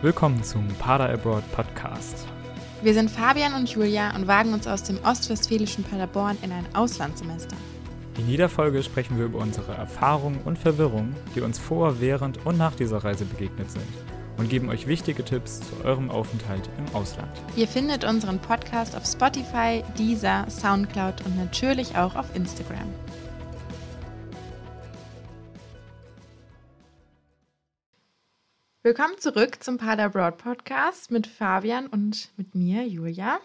Willkommen zum Pader Abroad Podcast. Wir sind Fabian und Julia und wagen uns aus dem ostwestfälischen Paderborn in ein Auslandssemester. In jeder Folge sprechen wir über unsere Erfahrungen und Verwirrungen, die uns vor, während und nach dieser Reise begegnet sind und geben euch wichtige Tipps zu eurem Aufenthalt im Ausland. Ihr findet unseren Podcast auf Spotify, Deezer, Soundcloud und natürlich auch auf Instagram. Willkommen zurück zum Pader Broad Podcast mit Fabian und mit mir, Julia.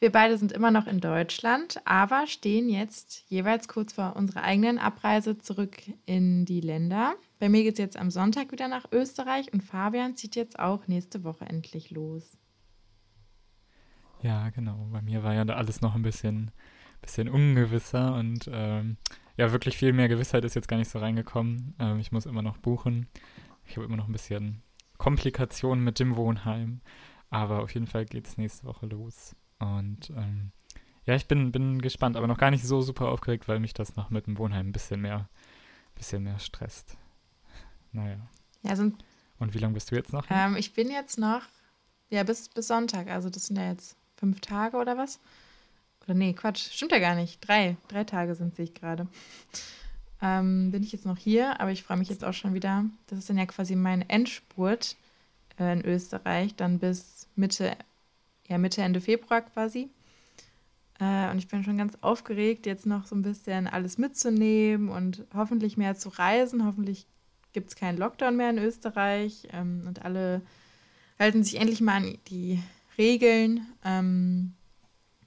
Wir beide sind immer noch in Deutschland, aber stehen jetzt jeweils kurz vor unserer eigenen Abreise zurück in die Länder. Bei mir geht es jetzt am Sonntag wieder nach Österreich und Fabian zieht jetzt auch nächste Woche endlich los. Ja, genau. Bei mir war ja da alles noch ein bisschen, bisschen ungewisser und ähm, ja, wirklich viel mehr Gewissheit ist jetzt gar nicht so reingekommen. Ähm, ich muss immer noch buchen. Ich habe immer noch ein bisschen Komplikationen mit dem Wohnheim. Aber auf jeden Fall geht es nächste Woche los. Und ähm, ja, ich bin, bin gespannt, aber noch gar nicht so super aufgeregt, weil mich das noch mit dem Wohnheim ein bisschen mehr, bisschen mehr stresst. Naja. Ja, so Und wie lange bist du jetzt noch? Ähm, ich bin jetzt noch, ja, bis, bis Sonntag. Also das sind ja jetzt fünf Tage oder was? Oder nee, Quatsch, stimmt ja gar nicht. Drei, drei Tage sind, sehe ich gerade ähm, bin ich jetzt noch hier, aber ich freue mich jetzt auch schon wieder. Das ist dann ja quasi mein Endspurt äh, in Österreich, dann bis Mitte, ja, Mitte, Ende Februar quasi. Äh, und ich bin schon ganz aufgeregt, jetzt noch so ein bisschen alles mitzunehmen und hoffentlich mehr zu reisen. Hoffentlich gibt es keinen Lockdown mehr in Österreich ähm, und alle halten sich endlich mal an die Regeln. Ähm,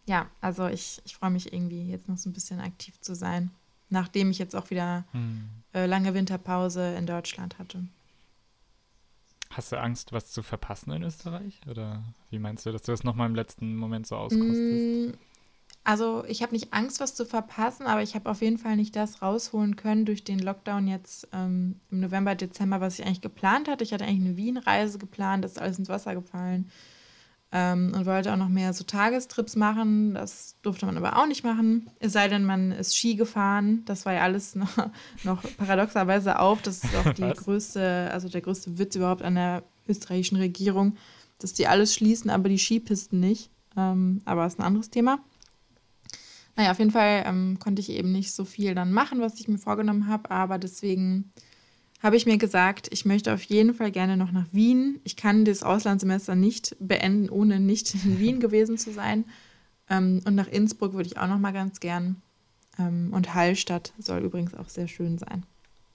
ja, also ich, ich freue mich irgendwie jetzt noch so ein bisschen aktiv zu sein nachdem ich jetzt auch wieder hm. äh, lange Winterpause in Deutschland hatte. Hast du Angst, was zu verpassen in Österreich? Oder wie meinst du, dass du das nochmal im letzten Moment so auskostest? Mm, also ich habe nicht Angst, was zu verpassen, aber ich habe auf jeden Fall nicht das rausholen können durch den Lockdown jetzt ähm, im November, Dezember, was ich eigentlich geplant hatte. Ich hatte eigentlich eine Wien-Reise geplant, das ist alles ins Wasser gefallen. Ähm, und wollte auch noch mehr so Tagestrips machen. Das durfte man aber auch nicht machen. Es sei denn, man ist Ski gefahren. Das war ja alles noch, noch paradoxerweise auf. Das ist auch die Was? größte, also der größte Witz überhaupt an der österreichischen Regierung, dass die alles schließen, aber die Skipisten nicht. Ähm, aber ist ein anderes Thema. Naja, auf jeden Fall ähm, konnte ich eben nicht so viel dann machen, was ich mir vorgenommen habe, aber deswegen habe ich mir gesagt, ich möchte auf jeden Fall gerne noch nach Wien. Ich kann das Auslandssemester nicht beenden, ohne nicht in Wien gewesen zu sein. Ähm, und nach Innsbruck würde ich auch noch mal ganz gern. Ähm, und Hallstatt soll übrigens auch sehr schön sein.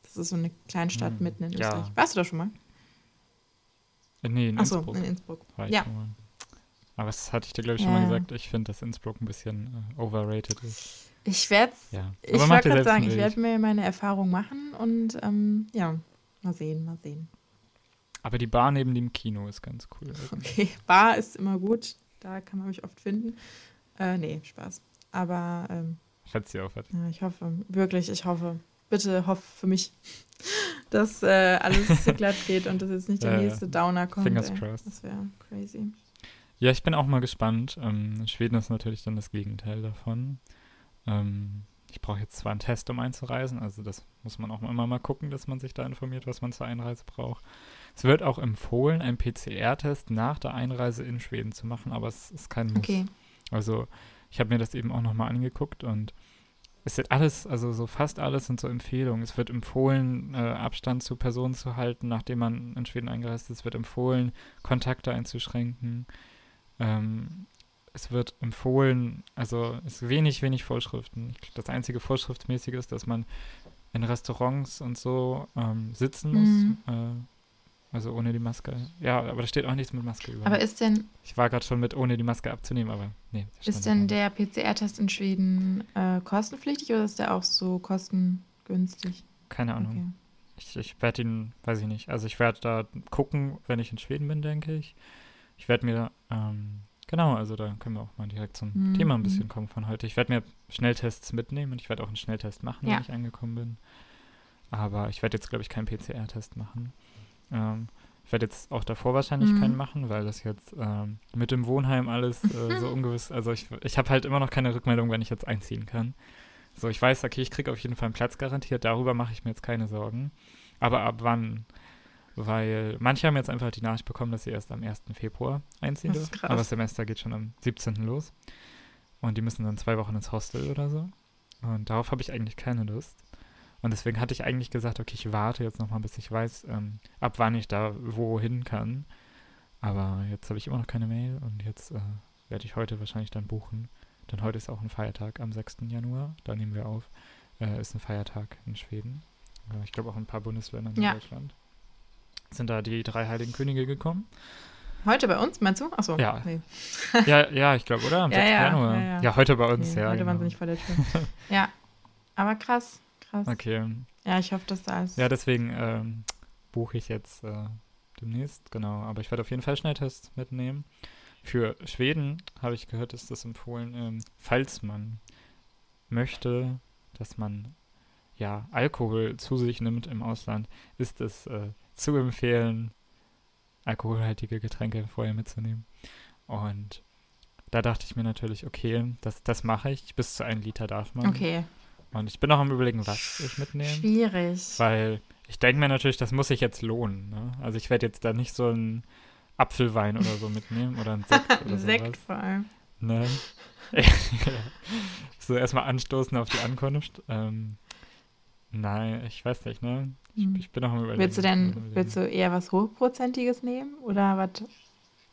Das ist so eine Kleinstadt hm, mitten in ja. Österreich. Warst du da schon mal? Äh, nee, in Achso, Innsbruck. in Innsbruck. ja. Aber das hatte ich dir, glaube ich, schon ja. mal gesagt. Ich finde, dass Innsbruck ein bisschen äh, overrated ist. Ich werde ja. ich wollte gerade sagen, ich werde mir meine Erfahrung machen und ähm, ja, mal sehen, mal sehen. Aber die Bar neben dem Kino ist ganz cool. Okay, Bar ist immer gut. Da kann man mich oft finden. Äh, nee, Spaß. Aber ähm, Schätze sie auf. Ja, ich hoffe, wirklich, ich hoffe. Bitte hoff für mich, dass äh, alles so glatt geht und dass jetzt nicht der nächste Downer kommt. Fingers ey. crossed. Das wäre crazy. Ja, ich bin auch mal gespannt. Ähm, Schweden ist natürlich dann das Gegenteil davon. Ähm, ich brauche jetzt zwar einen Test, um einzureisen, also das muss man auch immer mal gucken, dass man sich da informiert, was man zur Einreise braucht. Es wird auch empfohlen, einen PCR-Test nach der Einreise in Schweden zu machen, aber es ist kein Muss. Okay. Also ich habe mir das eben auch nochmal angeguckt und es wird alles, also so fast alles sind so Empfehlungen. Es wird empfohlen, äh, Abstand zu Personen zu halten, nachdem man in Schweden eingereist ist. Es wird empfohlen, Kontakte einzuschränken. Ähm, es wird empfohlen, also es ist wenig, wenig Vorschriften. Das einzige Vorschriftsmäßige ist, dass man in Restaurants und so ähm, sitzen muss. Mhm. Äh, also ohne die Maske. Ja, aber da steht auch nichts mit Maske über. Aber ist denn. Ich war gerade schon mit, ohne die Maske abzunehmen, aber nee. Ist denn der PCR-Test in Schweden äh, kostenpflichtig oder ist der auch so kostengünstig? Keine Ahnung. Okay. Ich, ich werde ihn, weiß ich nicht. Also ich werde da gucken, wenn ich in Schweden bin, denke ich. Ich werde mir ähm, Genau, also da können wir auch mal direkt zum mhm. Thema ein bisschen kommen von heute. Ich werde mir Schnelltests mitnehmen und ich werde auch einen Schnelltest machen, ja. wenn ich angekommen bin. Aber ich werde jetzt, glaube ich, keinen PCR-Test machen. Ähm, ich werde jetzt auch davor wahrscheinlich mhm. keinen machen, weil das jetzt ähm, mit dem Wohnheim alles äh, so ungewiss, also ich, ich habe halt immer noch keine Rückmeldung, wenn ich jetzt einziehen kann. So, ich weiß, okay, ich kriege auf jeden Fall einen Platz garantiert, darüber mache ich mir jetzt keine Sorgen. Aber ab wann? Weil manche haben jetzt einfach die Nachricht bekommen, dass sie erst am 1. Februar einziehen dürfen. Aber das Semester geht schon am 17. los. Und die müssen dann zwei Wochen ins Hostel oder so. Und darauf habe ich eigentlich keine Lust. Und deswegen hatte ich eigentlich gesagt, okay, ich warte jetzt nochmal, bis ich weiß, ähm, ab wann ich da wohin kann. Aber jetzt habe ich immer noch keine Mail und jetzt äh, werde ich heute wahrscheinlich dann buchen. Denn heute ist auch ein Feiertag am 6. Januar. Da nehmen wir auf. Äh, ist ein Feiertag in Schweden. Äh, ich glaube auch in ein paar Bundesländern in Ja. Deutschland. Sind da die drei Heiligen Könige gekommen? Heute bei uns, meinst du? Achso. Ja. Nee. ja, ja, ich glaube, oder? Am Ja, 6. ja, Januar. ja, ja. Heute bei uns, Nee, ja. heute genau. waren sie nicht vor der Tür. ja. Aber krass, krass. Okay. Ja, ich hoffe, dass da alles. Ja, deswegen ähm, buche ich jetzt äh, demnächst, genau. Aber ich werde auf jeden Fall Schnelltests mitnehmen. Für Schweden habe ich gehört, ist das empfohlen, ähm, falls man möchte, dass man ja Alkohol zu sich nimmt im Ausland, ist es äh, zu empfehlen, alkoholhaltige Getränke vorher mitzunehmen. Und da dachte ich mir natürlich, okay, das, das mache ich. Bis zu einem Liter darf man. okay. Und ich bin auch am überlegen, was ich mitnehme. Schwierig. Weil ich denke mir natürlich, das muss sich jetzt lohnen. Ne? Also ich werde jetzt da nicht so einen Apfelwein oder so mitnehmen oder einen Sekt oder Ein Sekt sowas. vor allem. Ne? so erstmal anstoßen auf die Ankunft. Ähm, nein, ich weiß nicht, ne? Ich, Hm. ich bin noch am überlegen. Willst du denn, willst du eher was Hochprozentiges nehmen? Oder was?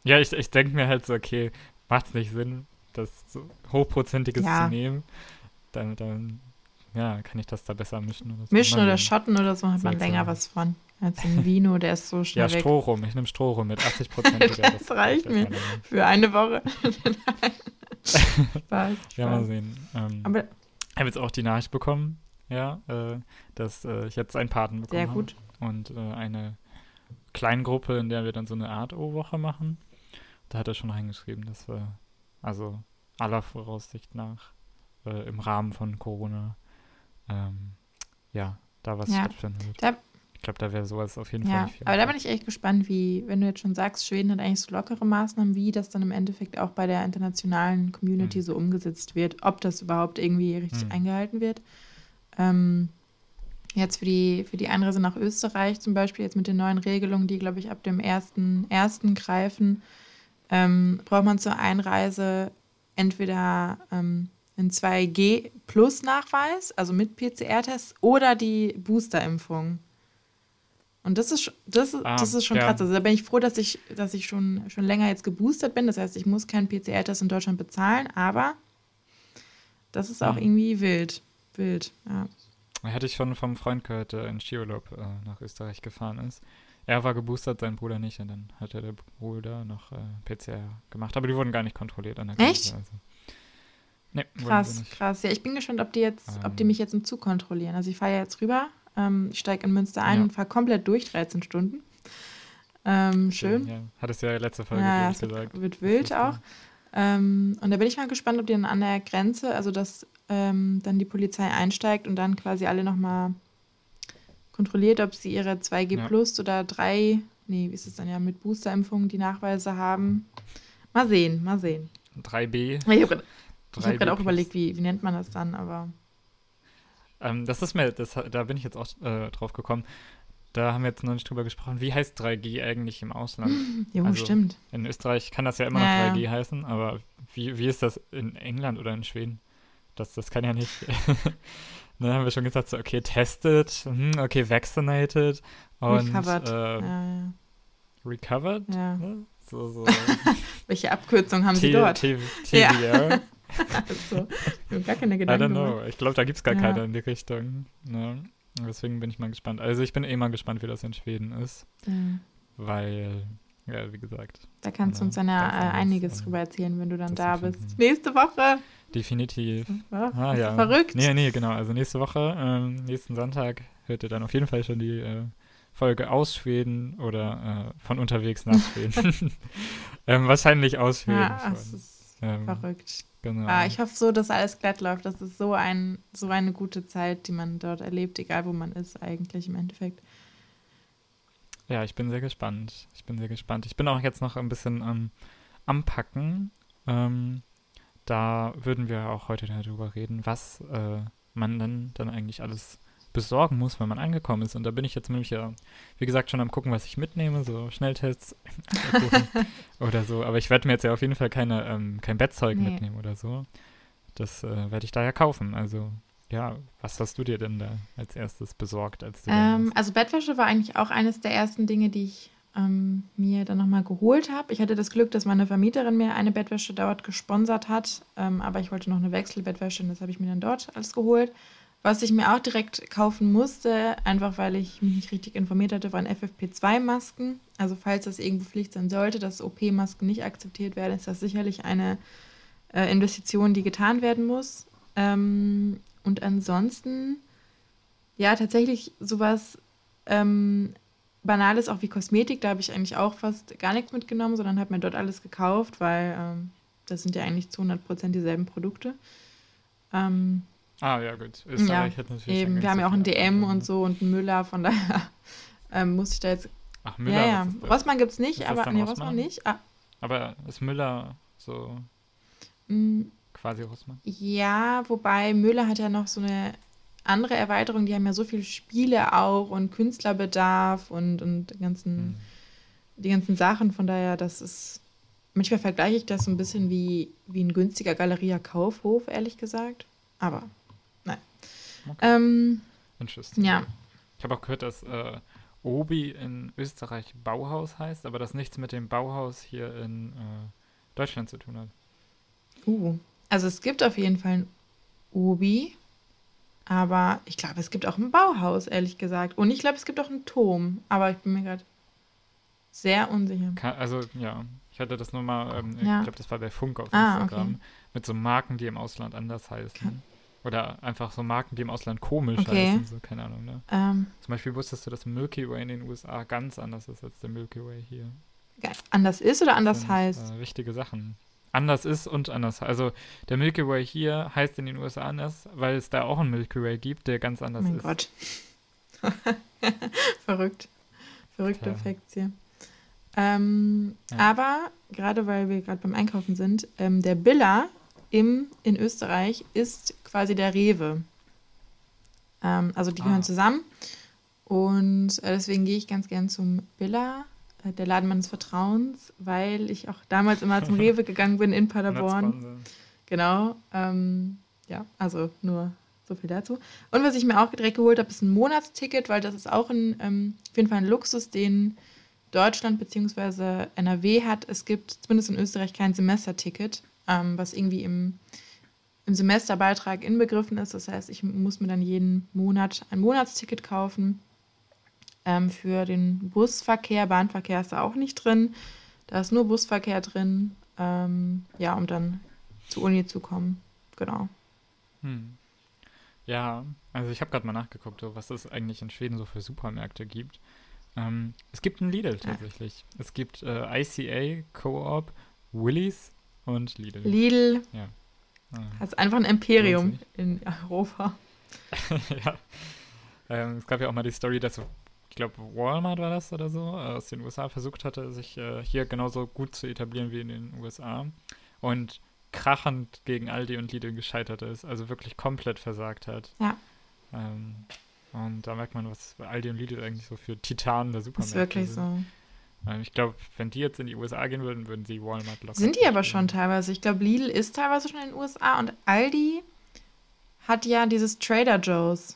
Ja, ich, ich denke mir halt so, okay, macht es nicht Sinn, das so hochprozentiges Ja. zu nehmen? Dann, dann, ja, kann ich das da besser mischen oder so. Mischen oder schotten oder so hat man länger was von. Als ein Vino, der ist so schnell Ja, weg. Strohrum. Ich nehme Strohrum mit 80 Prozent. Das reicht mir. Für eine Woche. Spaß, Ja, mal Spaß. sehen. Ähm, Aber ich habe jetzt auch die Nachricht bekommen, ja, äh, dass äh, ich jetzt einen Paten bekommen sehr gut. habe. Und äh, eine Kleingruppe, in der wir dann so eine Art O-Woche machen. Da hat er schon reingeschrieben, dass wir, also aller Voraussicht nach, äh, im Rahmen von Corona, ähm, ja, da was Ja. stattfinden wird. Da- ich glaube, da wäre sowas auf jeden Fall Ja, nicht viel. aber da bin ich echt gespannt, wie, wenn du jetzt schon sagst, Schweden hat eigentlich so lockere Maßnahmen, wie das dann im Endeffekt auch bei der internationalen Community Hm. so umgesetzt wird, ob das überhaupt irgendwie richtig Hm. eingehalten wird. Ähm, jetzt für die, für die Einreise nach Österreich zum Beispiel, jetzt mit den neuen Regelungen, die, glaube ich, ab dem 1.1. greifen, ähm, braucht man zur Einreise entweder ähm, einen 2G-Plus-Nachweis, also mit PCR-Test, oder die Booster-Impfung. Und das ist, das Ah, das ist schon ja. krass. Also da bin ich froh, dass ich, dass ich schon, schon länger jetzt geboostert bin. Das heißt, ich muss keinen PCR-Test in Deutschland bezahlen, aber das ist auch Mhm. irgendwie wild. Wild, ja. Hätte ich schon vom Freund gehört, der in Skiurlaub äh, nach Österreich gefahren ist. Er war geboostert, sein Bruder nicht. Und dann hat er der Bruder noch äh, PCR gemacht. Aber die wurden gar nicht kontrolliert an der Echt? Grenze. Also. Nee, Krass, krass. Ja, ich bin gespannt, ob die jetzt, ob die Ähm. mich jetzt im Zug kontrollieren. Also ich fahre ja jetzt rüber, ähm, ich steige in Münster ein Ja. und fahre komplett durch, 13 Stunden. Ähm, schön. Ja. Hattest du ja letzte Folge Ja, wird, gesagt. wird Das wild auch. Ähm, und da bin ich mal gespannt, ob die dann an der Grenze, also dass ähm, dann die Polizei einsteigt und dann quasi alle nochmal kontrolliert, ob sie ihre 2G Ja. Plus oder 3, nee, wie ist es dann ja, mit Boosterimpfungen die Nachweise haben. Mal sehen, mal sehen. 3B. Ich habe gerade 3B hab auch überlegt, wie, wie nennt man das dann, aber Ähm, das ist mir, das, da bin ich jetzt auch äh, drauf gekommen. Da haben wir jetzt noch nicht drüber gesprochen. Wie heißt 3G eigentlich im Ausland? jo, Also, stimmt. In Österreich kann das ja immer noch Ja, ja. 3G heißen, aber wie, wie ist das in England oder in Schweden? Das, das kann ja nicht. Dann haben wir schon gesagt, so, okay, tested, hm, okay, vaccinated und Recovered. Äh, ja, recovered. Ja. Ne? So, so. Welche Abkürzung haben sie T- dort? T- Ja. TVR. Also, ich hab gar keine I don't Gedanken know. gemacht. Ich glaube, da gibt es gar Ja. keine in die Richtung. Ne? Deswegen bin ich mal gespannt. Also ich bin eh mal gespannt, wie das in Schweden ist, Ja. weil, ja, wie gesagt, Da kannst du uns dann ja äh, einiges äh, drüber erzählen, wenn du dann das da bist. Nächste Woche. definitiv. Ja, Ah, ja. Verrückt. Nee, nee, genau. Also nächste Woche, ähm, nächsten Sonntag, hört ihr dann auf jeden Fall schon die äh, Folge aus Schweden oder äh, von unterwegs nach Schweden. ähm, wahrscheinlich aus Schweden Ja, schon. es ist Ähm, verrückt. Genau. Ah, ich hoffe so, dass alles glatt läuft. Das ist so, ein, so eine gute Zeit, die man dort erlebt, egal wo man ist, eigentlich im Endeffekt. Ja, ich bin sehr gespannt. Ich bin sehr gespannt. Ich bin auch jetzt noch ein bisschen ähm, am Packen. Ähm, da würden wir auch heute darüber reden, was äh, man dann, dann eigentlich alles besorgen muss, wenn man angekommen ist. Und da bin ich jetzt nämlich ja, wie gesagt, schon am gucken, was ich mitnehme, so Schnelltests oder so. Aber ich werde mir jetzt ja auf jeden Fall keine, ähm, kein Bettzeug nee. mitnehmen oder so. Das äh, werde ich daher kaufen. Also ja, was hast du dir denn da als erstes besorgt? Als ähm, also Bettwäsche war eigentlich auch eines der ersten Dinge, die ich ähm, mir dann nochmal geholt habe. Ich hatte das Glück, dass meine Vermieterin mir eine Bettwäsche dort gesponsert hat, ähm, aber ich wollte noch eine Wechselbettwäsche und das habe ich mir dann dort alles geholt. Was ich mir auch direkt kaufen musste, einfach weil ich mich nicht richtig informiert hatte, waren FFP2-Masken. Also falls das irgendwo Pflicht sein sollte, dass OP-Masken nicht akzeptiert werden, ist das sicherlich eine äh, Investition, die getan werden muss. Ähm, und ansonsten, ja, tatsächlich sowas ähm, Banales auch wie Kosmetik, da habe ich eigentlich auch fast gar nichts mitgenommen, sondern habe mir dort alles gekauft, weil ähm, das sind ja eigentlich zu 100% dieselben Produkte. Ähm, Ah, ja, gut. Österreich ja, hat natürlich. Eben, wir haben ja auch einen DM und so und einen Müller, von daher ähm, muss ich da jetzt. Ach, Müller. Ja, ja. Rossmann gibt es nicht, aber. Nee, Rossmann nicht. Ah. Aber ist Müller so. Mm, quasi Rossmann? Ja, wobei Müller hat ja noch so eine andere Erweiterung. Die haben ja so viele Spiele auch und Künstlerbedarf und, und die, ganzen, hm. die ganzen Sachen. Von daher, das ist. Manchmal vergleiche ich das so ein bisschen wie, wie ein günstiger Galeria Kaufhof, ehrlich gesagt. Aber Okay. Ähm, Interesting. Ja. Ich habe auch gehört, dass äh, Obi in Österreich Bauhaus heißt, aber das nichts mit dem Bauhaus hier in äh, Deutschland zu tun hat. Uh, also es gibt auf jeden Fall ein Obi, aber ich glaube, es gibt auch ein Bauhaus, ehrlich gesagt. Und ich glaube, es gibt auch einen Turm, aber ich bin mir gerade sehr unsicher. Also ja, ich hatte das nur mal, ähm, ja. ich glaube, das war bei Funk auf ah, Instagram, okay. mit so Marken, die im Ausland anders heißen. Kann, oder einfach so Marken, die im Ausland komisch okay. heißen, so, keine Ahnung, ne? Ähm, Zum Beispiel wusstest du, dass Milky Way in den USA ganz anders ist als der Milky Way hier. Anders ist oder anders sind, heißt? Äh, wichtige Sachen. Anders ist und anders. Also der Milky Way hier heißt in den USA anders, weil es da auch einen Milky Way gibt, der ganz anders oh mein ist. Gott. Verrückt. Verrückte Facts hier. Ähm, ja. Aber gerade weil wir gerade beim Einkaufen sind, ähm, der Billa im, in Österreich ist quasi der Rewe. Ähm, also die gehören ah. zusammen. Und äh, deswegen gehe ich ganz gern zum Billa, der Laden meines Vertrauens, weil ich auch damals immer zum Rewe gegangen bin in Paderborn. Genau. Ähm, ja, also nur so viel dazu. Und was ich mir auch direkt geholt habe, ist ein Monatsticket, weil das ist auch ein, ähm, auf jeden Fall ein Luxus, den Deutschland bzw. NRW hat. Es gibt zumindest in Österreich kein Semesterticket ähm, was irgendwie im, im Semesterbeitrag inbegriffen ist. Das heißt, ich muss mir dann jeden Monat ein Monatsticket kaufen. Ähm, für den Busverkehr, Bahnverkehr ist da auch nicht drin. Da ist nur Busverkehr drin. Ähm, ja, um dann zur Uni zu kommen. Genau. Hm. Ja, also ich habe gerade mal nachgeguckt, was es eigentlich in Schweden so für Supermärkte gibt. Ähm, es gibt einen Lidl tatsächlich. Ja. Es gibt äh, ICA, Co-op, Willis, und Lidl. Lidl. Ja. Ah. Das ist einfach ein Imperium in Europa. ja. Ähm, es gab ja auch mal die Story, dass, glaube, Walmart war das oder so, aus den USA versucht hatte, sich äh, hier genauso gut zu etablieren wie in den USA. Und krachend gegen Aldi und Lidl gescheitert ist, also wirklich komplett versagt hat. Ja. Ähm, und da merkt man, was Aldi und Lidl eigentlich so für Titanen der Supermärkte sind. Ist wirklich sind. so. Ähm, ich glaube, wenn die jetzt in die USA gehen würden, würden sie Walmart locker. Sind die aber schon teilweise. Ich glaube, Lidl ist teilweise schon in den USA und Aldi hat ja dieses Trader Joe's.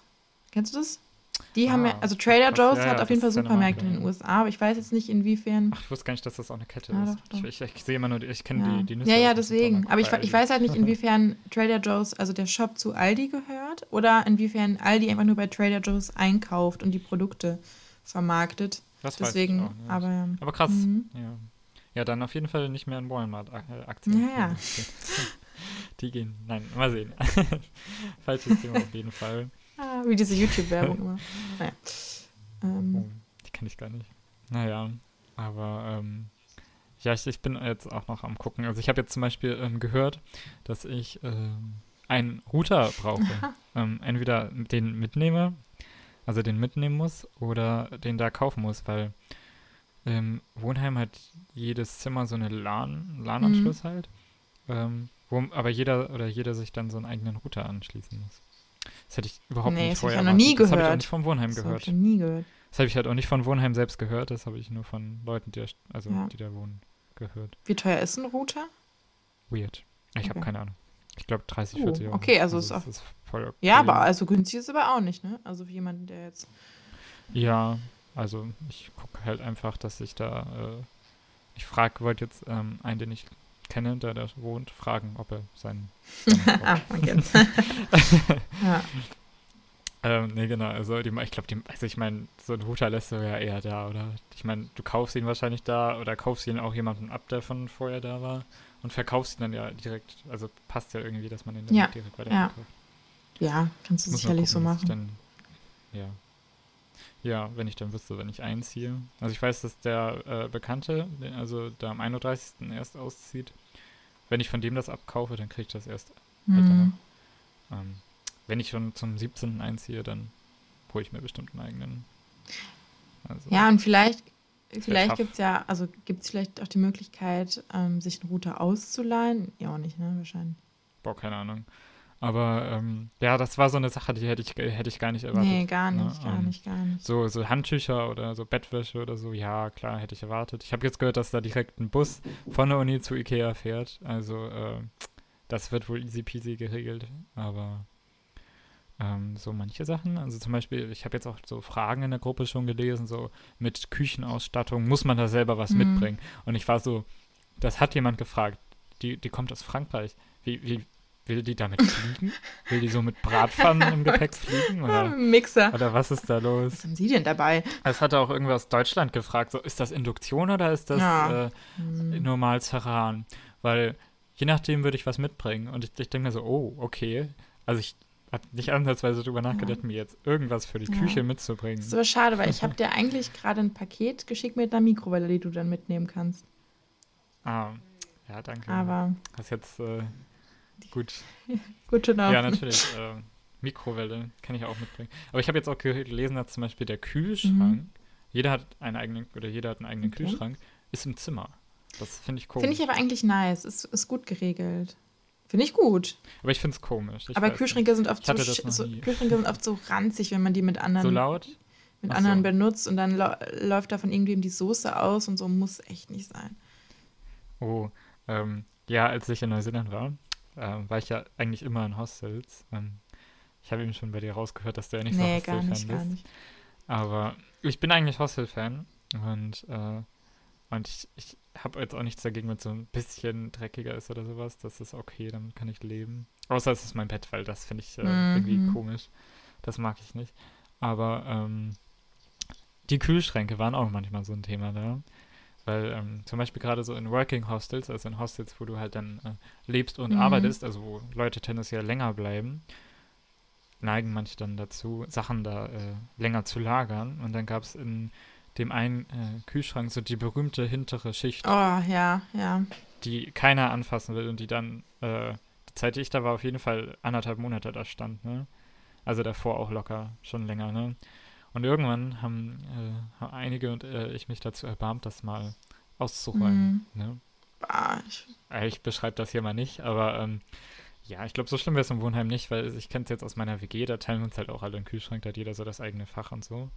Kennst du das? Die ah, haben ja, also Trader Joe's ja, hat ja, auf jeden Fall Supermärkte in den USA, aber ich weiß jetzt nicht inwiefern. Ach, ich wusste gar nicht, dass das auch eine Kette ist. Doch, doch. Ich, ich, ich, sehe immer nur, ich kenne ja. die, die Nüsse. Ja, ja, deswegen. Aber ich, ich weiß halt nicht, inwiefern Trader Joe's, also der Shop zu Aldi gehört oder inwiefern Aldi einfach nur bei Trader Joe's einkauft und die Produkte vermarktet. Das Deswegen, weiß ich auch nicht. Aber, aber krass. Mhm. Ja. ja, dann auf jeden Fall nicht mehr in Walmart-Aktien. Ja, ja. Die gehen. Nein, mal sehen. Falsches Thema auf jeden Fall. Ah, wie diese YouTube-Werbung immer. Naja. Ähm. Oh, die kenne ich gar nicht. Naja, aber ähm, ja, ich, ich, bin jetzt auch noch am gucken. Also ich habe jetzt zum Beispiel ähm, gehört, dass ich ähm, einen Router brauche. Ähm, entweder den mitnehme, also den mitnehmen muss oder den da kaufen muss, weil im Wohnheim hat jedes Zimmer so eine LAN, LAN-Anschluss mhm. halt, ähm, wo aber jeder oder jeder sich dann so einen eigenen Router anschließen muss. Das hätte ich überhaupt Nee, nicht vorher ich noch nie erwartet. Das habe ich auch gehört. nicht vom Wohnheim Das habe ich gehört. noch nie gehört. Das habe ich halt auch nicht von Wohnheim selbst gehört. Das habe ich nur von Leuten, die, da- also, Ja. die da wohnen, gehört. Wie teuer ist ein Router? Weird. Ich habe Okay. keine Ahnung. Ich glaube 30, Oh, 40 Euro. okay, also ist es auch- ist voll okay. Ja, aber also günstig ist aber auch nicht, ne? Also für jemanden, der jetzt. Ja, also ich gucke halt einfach, dass ich da, äh, ich frage, wollte jetzt ähm, einen, den ich kenne, der da wohnt, fragen, ob er seinen. seinen ah, man kennt's. ja. ähm, nee, genau, also die, ich glaube, also ich meine, so ein Router lässt du ja eher da, oder? Ich meine, du kaufst ihn wahrscheinlich da oder kaufst ihn auch jemandem ab, der von vorher da war und verkaufst ihn dann ja direkt, also passt ja irgendwie, dass man ihn dann Ja, direkt ja. weiterverkauft. ja, kannst du Muss sicherlich so gucken, ich machen. Dann, ja. Ja, wenn ich dann wüsste, wenn ich einziehe. Also ich weiß, dass der äh, Bekannte, also da am 31. erst auszieht. Wenn ich von dem das abkaufe, dann kriege ich das erst. Mhm. Ähm, wenn ich schon zum 17. einziehe, dann hole ich mir bestimmt einen eigenen. Also, Ja, und vielleicht, vielleicht gibt es ja, also gibt es vielleicht auch die Möglichkeit, ähm, sich einen Router auszuleihen. Ja, auch nicht, ne? Wahrscheinlich. boah, keine Ahnung. Aber ähm, ja, das war so eine Sache, die hätte ich, hätte ich gar nicht erwartet. nee, gar ne? nicht, gar Ähm, nicht, gar nicht. So, so Handtücher oder so Bettwäsche oder so, ja, klar, hätte ich erwartet. Ich habe jetzt gehört, dass da direkt ein Bus von der Uni zu Ikea fährt. Also, äh, das wird wohl easy peasy geregelt. Aber ähm, so manche Sachen, also zum Beispiel, ich habe jetzt auch so Fragen in der Gruppe schon gelesen, so mit Küchenausstattung, muss man da selber was Mhm. mitbringen? Und ich war so, das hat jemand gefragt, die, die kommt aus Frankreich. Wie, wie will die damit fliegen? will die so mit Bratpfannen im Gepäck fliegen? Ah, Oder, Mixer. oder was ist da los? Was haben Sie denn dabei? Es hatte auch irgendwer aus Deutschland gefragt, so ist das Induktion oder ist das Ja. äh, Hm. normal Ceran? Weil je nachdem würde ich was mitbringen. Und ich, ich denke mir so, oh, okay. Also ich habe nicht ansatzweise drüber nachgedacht, mir jetzt irgendwas für die Ja. Küche Das mitzubringen. ist aber schade, weil ich habe dir eigentlich gerade ein Paket geschickt mit einer Mikrowelle, die du dann mitnehmen kannst. Ah, ja, danke. Aber Das ist jetzt äh, gut. gut to know. Ja, natürlich. Äh, Mikrowelle kann ich auch mitbringen. Aber ich habe jetzt auch ge- gelesen, dass zum Beispiel der Kühlschrank, jeder hat einen eigenen, oder jeder hat einen eigenen Mhm. Okay. Kühlschrank, ist im Zimmer. Das finde ich komisch. Finde ich aber eigentlich nice. Ist, ist gut geregelt. Finde ich gut. aber ich finde es komisch. Ich aber Kühlschränke sind oft so, so. Kühlschränke sind oft so ranzig, wenn man die mit anderen, So laut? mit Ach anderen so. benutzt und dann läuft da von irgendwem die Soße aus und so muss echt nicht sein. Oh, ähm, ja, als ich in Neuseeland war, ähm, war ich ja eigentlich immer in Hostels. Ähm, ich habe eben schon bei dir rausgehört, dass du ja nicht nee, so Hostel-Fan nicht, gar bist. nicht. Aber ich bin eigentlich Hostel-Fan und, äh, und ich, ich habe jetzt auch nichts dagegen, wenn es so ein bisschen dreckiger ist oder sowas. Das ist okay, damit kann ich leben. Außer es ist mein Bett, weil das finde ich äh, irgendwie Mhm. komisch. Das mag ich nicht. Aber ähm, die Kühlschränke waren auch manchmal so ein Thema da. Weil ähm, zum Beispiel gerade so in Working Hostels, also in Hostels, wo du halt dann äh, lebst und Mhm. arbeitest, also wo Leute tendenziell länger bleiben, neigen manche dann dazu, Sachen da äh, länger zu lagern. Und dann gab es in dem einen äh, Kühlschrank so die berühmte hintere Schicht, Oh, ja, ja. die keiner anfassen will und die dann, äh, die Zeit, die ich da war, auf jeden Fall anderthalb Monate da stand, ne? Also davor auch locker, schon länger, ne? Und irgendwann haben, äh, haben einige und äh, ich mich dazu erbarmt, das mal auszuräumen, ne? Bah, ich, Äh, Ich beschreibe das hier mal nicht, aber ähm, ja, ich glaube, so schlimm wäre es im Wohnheim nicht, weil ich kenne es jetzt aus meiner WG, da teilen wir uns halt auch alle einen Kühlschrank, da hat jeder so das eigene Fach und so.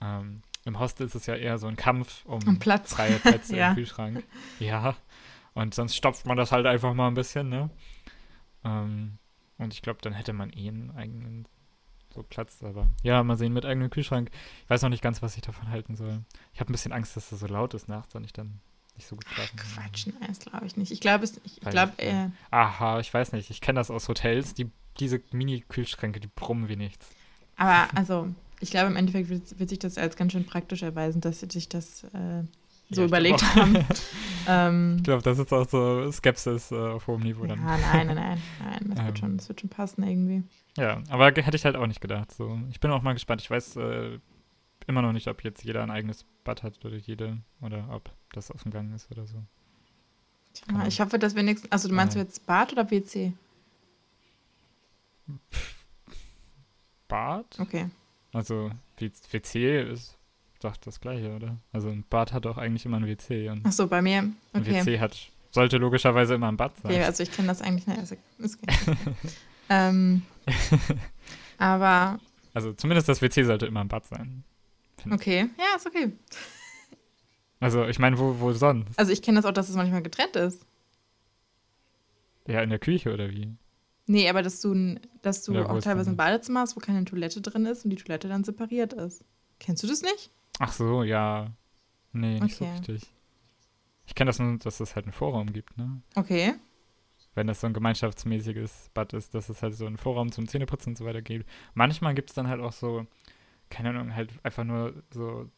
Ähm, Im Hostel ist es ja eher so ein Kampf um Um Platz. freie Plätze Ja. im Kühlschrank. Ja, und sonst stopft man das halt einfach mal ein bisschen, ne? Ähm, und ich glaube, dann hätte man eh einen eigenen so Platz, aber ja, mal sehen, mit eigenem Kühlschrank. Ich weiß noch nicht ganz, was ich davon halten soll. Ich habe ein bisschen Angst, dass das so laut ist nachts und ich dann nicht so gut schlafen kann. Quatsch, nein, das glaube ich nicht. Ich glaube, es- ich glaube, äh, Aha, ich weiß nicht. Ich kenne das aus Hotels. Die, diese Mini-Kühlschränke, die brummen wie nichts. aber also, ich glaube, im Endeffekt wird, wird sich das als ganz schön praktisch erweisen, dass sie sich das äh, so Ja, ich überlegt auch. haben. ähm, Ich glaube, das ist auch so Skepsis äh, auf hohem Niveau ja, dann. nein, nein, nein, nein, das, Ähm. wird schon, das wird schon passen irgendwie. Ja, aber hätte ich halt auch nicht gedacht. So. Ich bin auch mal gespannt. Ich weiß äh, immer noch nicht, ob jetzt jeder ein eigenes Bad hat oder jede oder ob das auf dem Gang ist oder so. Genau. ich hoffe, dass wenigstens, also du meinst Ja. jetzt Bad oder WC? Bad? Okay. Also WC ist doch das gleiche, oder? Also ein Bad hat auch eigentlich immer ein WC und Ach so, bei mir, ein okay. WC hat sollte logischerweise immer ein Bad sein. okay also ich kenne das eigentlich, ist, ist, ähm, Aber. Also zumindest das WC sollte immer im Bad sein. Okay, ja, ist okay. Also ich meine, wo, wo sonst? Also ich kenne das auch, dass es manchmal getrennt ist. Ja, in der Küche oder wie? Nee, aber dass du, dass du Ja, auch teilweise ein Badezimmer hast, wo keine Toilette drin ist und die Toilette dann separiert ist. Kennst du das nicht? Ach so, ja. Nee, nicht so Okay. richtig. Ich kenne das nur, dass es halt einen Vorraum gibt, ne? Okay. Wenn das so ein gemeinschaftsmäßiges Bad ist, dass es halt so einen Vorraum zum Zähneputzen und so weiter gibt. Manchmal gibt es dann halt auch so, keine Ahnung, halt einfach nur so,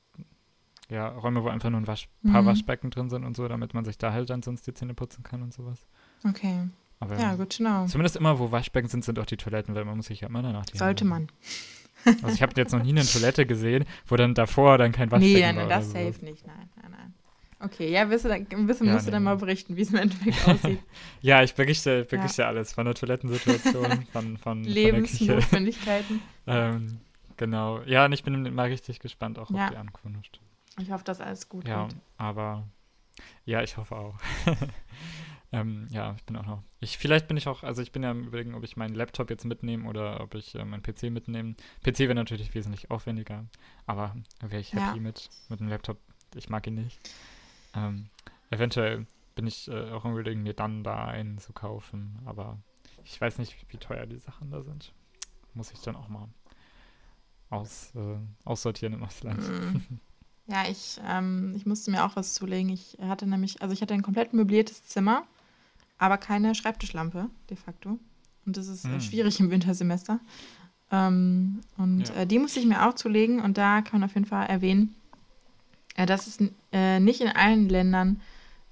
ja, Räume, wo einfach nur ein Wasch, paar Mhm. Waschbecken drin sind und so, damit man sich da halt dann sonst die Zähne putzen kann und sowas. Okay. Aber Ja, gut, genau. zumindest immer, wo Waschbecken sind, sind auch die Toiletten, weil man muss sich ja immer danach die Sollte Hände man. Also ich habe jetzt noch nie eine Toilette gesehen, wo dann davor dann kein Waschbecken Nee, war. oder das safe nicht. Nein, nein, nein. Okay, ja, wirst du dann, wirst, Ja, musst du nee, dann mal nee. berichten, wie es im Endeffekt aussieht. Ja, ich berichte, berichte alles von der Toilettensituation, von, von. Lebensnotwendigkeiten. Ähm, genau. Ja, und ich bin mal richtig gespannt auch Ja. auf die Ankunft. Ich hoffe, dass alles gut Ja, geht. aber ja, ich hoffe auch. ähm, ja, ich bin auch noch. Ich, vielleicht bin ich auch, also ich bin ja am überlegen, ob ich meinen Laptop jetzt mitnehme oder ob ich äh, meinen PC mitnehme. PC wäre natürlich wesentlich aufwendiger, aber wäre ich Ja. happy mit, mit dem Laptop. Ich mag ihn nicht. Ähm, eventuell bin ich äh, auch am überlegen, mir dann da einen zu kaufen, aber ich weiß nicht, wie teuer die Sachen da sind. Muss ich dann auch mal aus, äh, aussortieren im Ausland. Mm. Ja, ich, ähm, ich musste mir auch was zulegen. Ich hatte nämlich, also ich hatte ein komplett möbliertes Zimmer, aber keine Schreibtischlampe, de facto. Und das ist äh, Mm. schwierig im Wintersemester. Ähm, und Ja. äh, die musste ich mir auch zulegen und da kann man auf jeden Fall erwähnen, äh, dass es äh, nicht in allen Ländern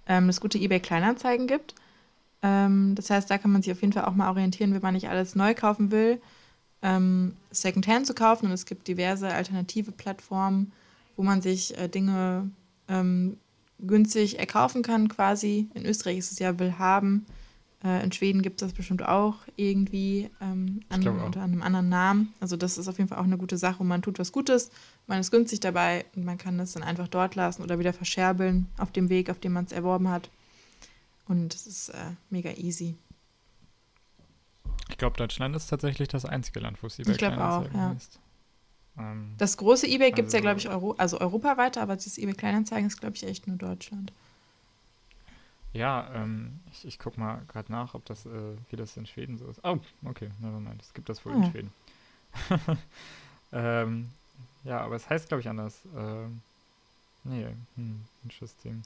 ähm, das gute eBay Kleinanzeigen gibt. Ähm, das heißt, da kann man sich auf jeden Fall auch mal orientieren, wenn man nicht alles neu kaufen will, ähm, Secondhand zu kaufen. Und es gibt diverse alternative Plattformen, wo man sich äh, Dinge ähm, günstig erkaufen kann, quasi. In Österreich ist es ja Willhaben. Äh, in Schweden gibt es das bestimmt auch irgendwie ähm, an, glaube auch. unter einem anderen Namen. Also das ist auf jeden Fall auch eine gute Sache und man tut was Gutes. Man ist günstig dabei und man kann das dann einfach dort lassen oder wieder verscherbeln auf dem Weg, auf dem man es erworben hat. Und es ist äh, mega easy. Ich glaube, Deutschland ist tatsächlich das einzige Land, wo es eBay Ich glaub auch, ja. heißt. Ähm, Das große eBay gibt es ja, Also- glaube ich, Euro also europaweit, aber das eBay Kleinanzeigen ist, glaube ich, echt nur Deutschland. ja, ähm, ich, ich guck mal gerade nach, ob das, äh, wie das in Schweden so ist. Oh, okay, nevermind. Es gibt das wohl Ah. in Schweden. ähm, ja, aber es heißt, glaube ich, anders. Ähm, nee, hm, interesting.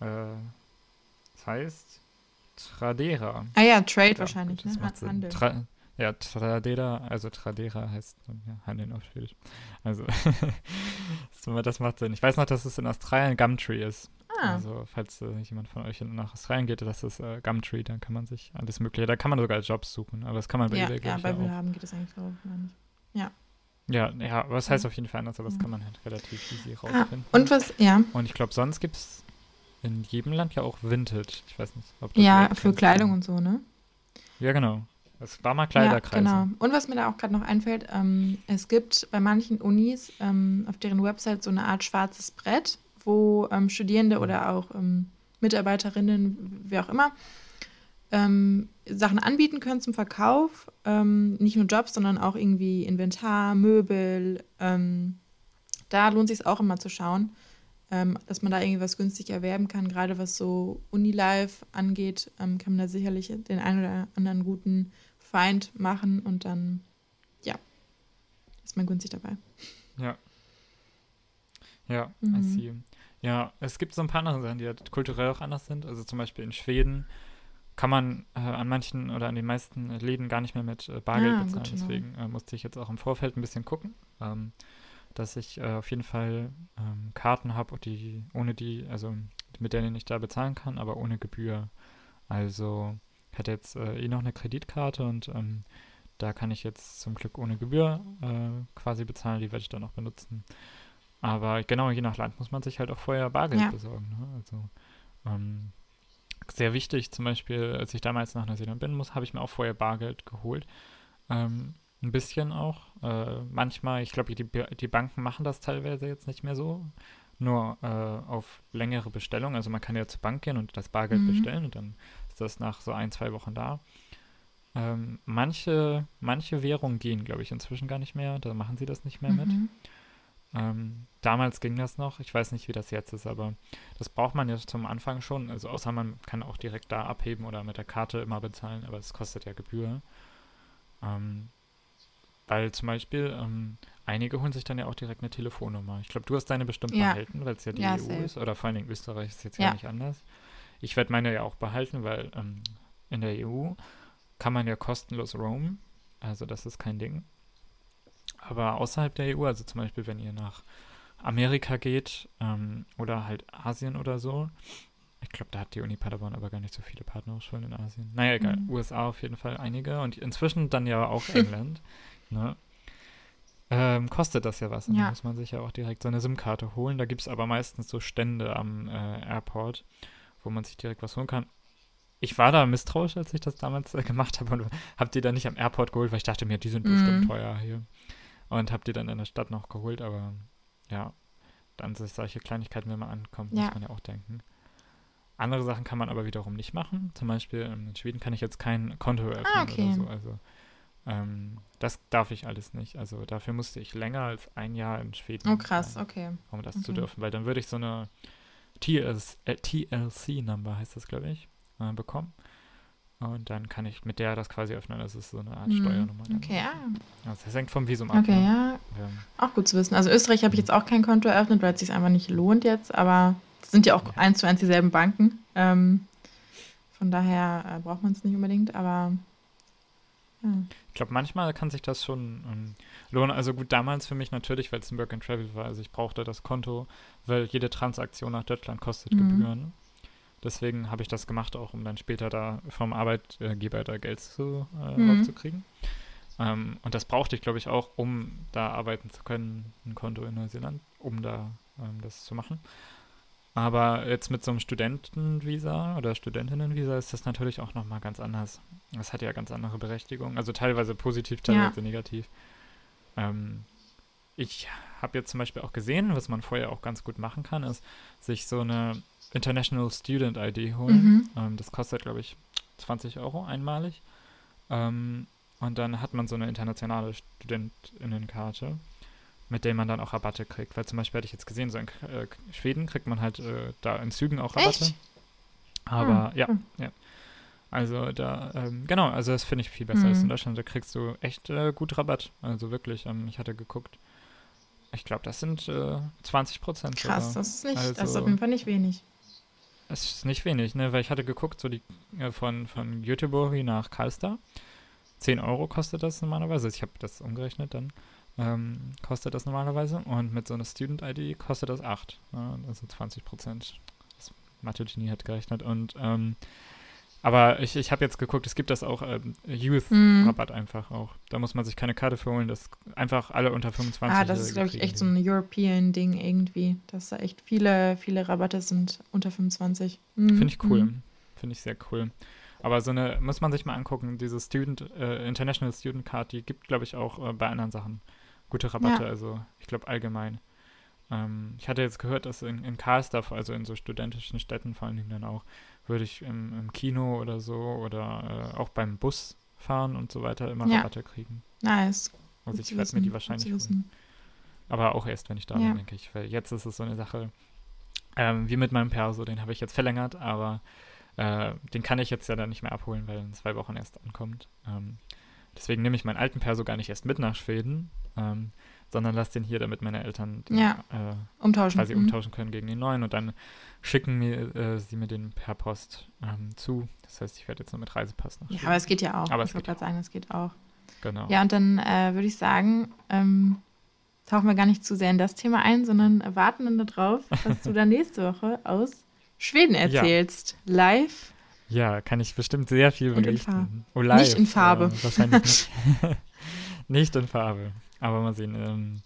Äh, es heißt Tradera. Ah ja, Trade Ja, wahrscheinlich, gut, ne? Handel. Tra ja, Tradera, also Tradera heißt ja, Handeln auf Schwedisch. Also, so, das macht Sinn. Ich weiß noch, dass es in Australien Gumtree ist. Ah, Also, falls äh, jemand von euch nach Australien geht, das ist äh, Gumtree, dann kann man sich alles Mögliche, da kann man sogar Jobs suchen, aber das kann man bei ja, eBay, ja, bei ja. Willhaben geht das eigentlich auch, ich. Ja, ja, aber das heißt Ja. auf jeden Fall anders, aber das Ja. kann man halt relativ easy Ah, rausfinden. und was, ja, Und ich glaube, sonst gibt es in jedem Land ja auch Vintage. Ich weiß nicht, ob das ja, für. Kleidung und so, ne? Ja, genau. Es war mal Ja, Kleiderkreise. genau. Und was mir da auch gerade noch einfällt, ähm, es gibt bei manchen Unis ähm, auf deren Website so eine Art schwarzes Brett, wo ähm, Studierende oder auch ähm, Mitarbeiterinnen, wer auch immer, ähm, Sachen anbieten können zum Verkauf. Ähm, nicht nur Jobs, sondern auch irgendwie Inventar, Möbel. Da lohnt sich auch immer zu schauen, ähm, dass man da irgendwie was günstig erwerben kann. Gerade was so Unilife angeht, ähm, kann man da sicherlich den einen oder anderen guten Feind machen und dann, ja, ist man günstig dabei. Ja. Ja, I Mhm. see. Ja, es gibt so ein paar andere Sachen, die halt kulturell auch anders sind. Also zum Beispiel in Schweden kann man äh, an manchen oder an den meisten Läden gar nicht mehr mit äh, Bargeld Ah, bezahlen. Deswegen äh, musste ich jetzt auch im Vorfeld ein bisschen gucken, ähm, dass ich äh, auf jeden Fall ähm, Karten habe, die ohne die, also mit denen ich da bezahlen kann, aber ohne Gebühr. Also ich hatte jetzt äh, eh noch eine Kreditkarte und ähm, da kann ich jetzt zum Glück ohne Gebühr äh, quasi bezahlen. Die werde ich dann auch benutzen. Aber genau, je nach Land muss man sich halt auch vorher Bargeld Ja. besorgen. Ne? Also ähm, sehr wichtig, zum Beispiel, als ich damals nach Neuseeland bin, muss, habe ich mir auch vorher Bargeld geholt. Ähm, ein bisschen auch. Äh, manchmal, ich glaube, die, die Banken machen das teilweise jetzt nicht mehr so. Nur äh, auf längere Bestellung. Also man kann ja zur Bank gehen und das Bargeld Mhm. bestellen und dann ist das nach so ein, zwei Wochen da. Ähm, manche, manche Währungen gehen, glaube ich, inzwischen gar nicht mehr. Da machen sie das nicht mehr mit. Mhm. Ähm, damals ging das noch. Ich weiß nicht, wie das jetzt ist, aber das braucht man jetzt zum Anfang schon. Also außer man kann auch direkt da abheben oder mit der Karte immer bezahlen, aber es kostet ja Gebühr. Ähm, weil zum Beispiel ähm, einige holen sich dann ja auch direkt eine Telefonnummer. Ich glaube, du hast deine bestimmt Ja. behalten, weil es ja die Ja, EU safe. ist. Oder vor allen Dingen Österreich ist jetzt Ja. nicht anders. Ich werde meine ja auch behalten, weil ähm, in der EU kann man ja kostenlos roamen. Also das ist kein Ding. Aber außerhalb der EU, also zum Beispiel, wenn ihr nach Amerika geht ähm, oder halt Asien oder so, ich glaube, da hat die Uni Paderborn aber gar nicht so viele Partnerhochschulen in Asien. Naja, egal. Mhm. USA auf jeden Fall einige und inzwischen dann ja auch England. Ne? ähm, kostet das ja was. Und Ja. dann muss man sich ja auch direkt so eine SIM-Karte holen. Da gibt es aber meistens so Stände am äh, Airport, wo man sich direkt was holen kann. Ich war da misstrauisch, als ich das damals äh, gemacht habe und habe die dann nicht am Airport geholt, weil ich dachte mir, die sind bestimmt Mhm. teuer hier. Und habe die dann in der Stadt noch geholt, aber ja, dann sich solche Kleinigkeiten, wenn man ankommt, Ja. muss man ja auch denken. Andere Sachen kann man aber wiederum nicht machen. Zum Beispiel ähm, in Schweden kann ich jetzt kein Konto eröffnen Ah, okay. oder so. Also ähm, das darf ich alles nicht. Also dafür musste ich länger als ein Jahr in Schweden Oh, krass, sein, okay. um das zu Mhm. dürfen. Weil dann würde ich so eine äh, TLC-Number, heißt das, glaube ich, äh, bekommen. Und dann kann ich mit der das quasi öffnen. Das ist so eine Art Mhm. Steuernummer. Okay, ah. Also das hängt vom Visum ab. Okay, ne? ja. Ähm, Auch gut zu wissen. Also Österreich habe ich jetzt auch kein Konto eröffnet, weil es sich einfach nicht lohnt jetzt, aber es sind ja auch Ja. eins zu eins dieselben Banken. Ähm, von daher äh, braucht man es nicht unbedingt, aber ja. Ich glaube, manchmal kann sich das schon ähm, lohnen. Also gut, damals für mich natürlich, weil es ein Work and Travel war. Also ich brauchte das Konto, weil jede Transaktion nach Deutschland kostet Mhm. Gebühren. Deswegen habe ich das gemacht, auch um dann später da vom Arbeitgeber da Geld zu, äh, Mhm. aufzukriegen. Ähm, und das brauchte ich, glaube ich, auch, um da arbeiten zu können, ein Konto in Neuseeland, um da ähm, das zu machen. Aber jetzt mit so einem Studentenvisa oder Studentinnenvisa ist das natürlich auch nochmal ganz anders. Das hat ja ganz andere Berechtigung. Also teilweise positiv, teilweise negativ. Ähm, ich habe jetzt zum Beispiel auch gesehen, was man vorher auch ganz gut machen kann, ist sich so eine International Student ID holen. Mhm. Ähm, das kostet, glaube ich, 20 Euro einmalig. Ähm, und dann hat man so eine internationale Studentinnenkarte, mit der man dann auch Rabatte kriegt. Weil zum Beispiel hatte ich jetzt gesehen, so in äh, Schweden kriegt man halt äh, da in Zügen auch Rabatte. Echt? Aber Hm, ja, hm. ja. Also da, ähm, genau, also das finde ich viel besser als in Mhm. Deutschland. Da kriegst du echt äh, gut Rabatt. Also wirklich, ähm, ich hatte geguckt. Ich glaube, das sind äh, 20 Prozent. Krass, das ist nicht, das ist Also- auf jeden Fall nicht wenig. Es ist nicht wenig, ne? Weil ich hatte geguckt, so die äh, von, von Göteborg nach Karlstad. 10 Euro kostet das normalerweise. Also ich habe das umgerechnet dann. Ähm, kostet das normalerweise. Und mit so einer Student-ID kostet das 8. Ja, also 20 Prozent. Das Mathe-Genie hat gerechnet. Und ähm, aber ich, ich habe jetzt geguckt, es gibt das auch ähm, Mhm. Youth-Rabatt einfach auch. Da muss man sich keine Karte für holen. Das einfach alle unter 25 Ah, das ist, glaube ich, echt so ein European-Ding irgendwie, dass da echt viele, viele Rabatte sind unter 25. Mhm. Finde ich cool. Mhm. Finde ich sehr cool. Aber so eine, muss man sich mal angucken, diese Student, äh, International Student Card, die gibt, glaube ich, auch äh, bei anderen Sachen gute Rabatte. Ja. Also ich glaube allgemein. Ähm, ich hatte jetzt gehört, dass in, in Karlsdorf, also in so studentischen Städten vor allen Dingen dann auch, würde ich im, im Kino oder so oder äh, auch beim Bus fahren und so weiter immer Ja. Rabatte kriegen. Nice. Also Gut ich werde mir die wahrscheinlich holen. Aber auch erst, wenn ich da Ja. bin, denke ich. Weil jetzt ist es so eine Sache, ähm, wie mit meinem Perso, den habe ich jetzt verlängert, aber äh, den kann ich jetzt ja dann nicht mehr abholen, weil er in zwei Wochen erst ankommt. Ähm, deswegen nehme ich meinen alten Perso gar nicht erst mit nach Schweden, ähm, sondern lasse den hier, damit meine Eltern den, Ja. äh, Umtauschen. quasi Mhm. umtauschen können gegen den neuen und dann schicken mir, äh, sie mir den per Post ähm, zu. Das heißt, ich werde jetzt nur mit Reisepass nach Ja, aber es geht ja auch. Aber ich es wollte gerade sagen, es geht auch. genau. Ja, und dann äh, würde ich sagen, ähm, tauchen wir gar nicht zu sehr in das Thema ein, sondern warten dann darauf, was du dann nächste Woche aus Schweden erzählst. Live. Ja, kann ich bestimmt sehr viel Und in berichten. Farbe. Oh, Nicht in live, Farbe. Äh, wahrscheinlich nicht. nicht in Farbe. Aber mal sehen. Ähm,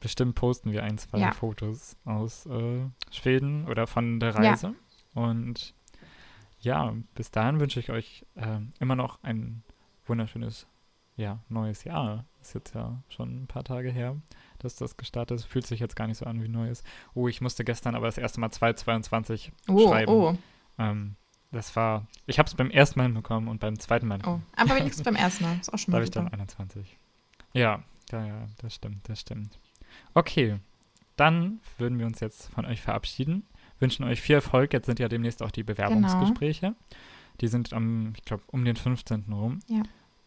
bestimmt posten wir ein, zwei Ja. Fotos aus äh, Schweden oder von der Ja. Reise. Und ja, bis dahin wünsche ich euch ähm, immer noch ein wunderschönes ja, neues Jahr. Ist jetzt ja schon ein paar Tage her, dass das gestartet ist. Fühlt sich jetzt gar nicht so an wie neues. Oh, ich musste gestern aber das erste Mal 222 Oh, schreiben. oh. Ähm, Das war, ich habe es beim ersten Mal hinbekommen und beim zweiten Mal. Oh, aber wenigstens beim ersten Mal. Ist auch schon Da mal habe ich dann super. 21. Ja, ja, ja, das stimmt, das stimmt. Okay, dann würden wir uns jetzt von euch verabschieden. Wünschen euch viel Erfolg. Jetzt sind ja demnächst auch die Genau. Bewerbungsgespräche. Die sind am, ich glaube, um den 15. rum. Ja.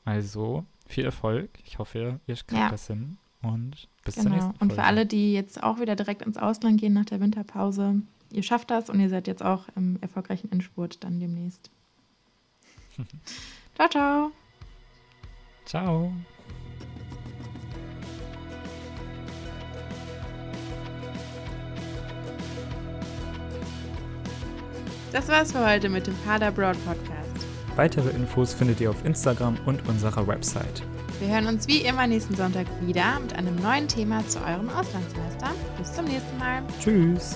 Also viel Erfolg. Ich hoffe, ihr kriegt Ja. das hin. Und bis zur Genau. nächsten Und Folge. für alle, die jetzt auch wieder direkt ins Ausland gehen nach der Winterpause, ihr schafft das und ihr seid jetzt auch im erfolgreichen Endspurt dann demnächst. ciao, ciao. Ciao. Das war's für heute mit dem Pader Broad Podcast. Weitere Infos findet ihr auf Instagram und unserer Website. Wir hören uns wie immer nächsten Sonntag wieder mit einem neuen Thema zu eurem Auslandssemester. Bis zum nächsten Mal. Tschüss.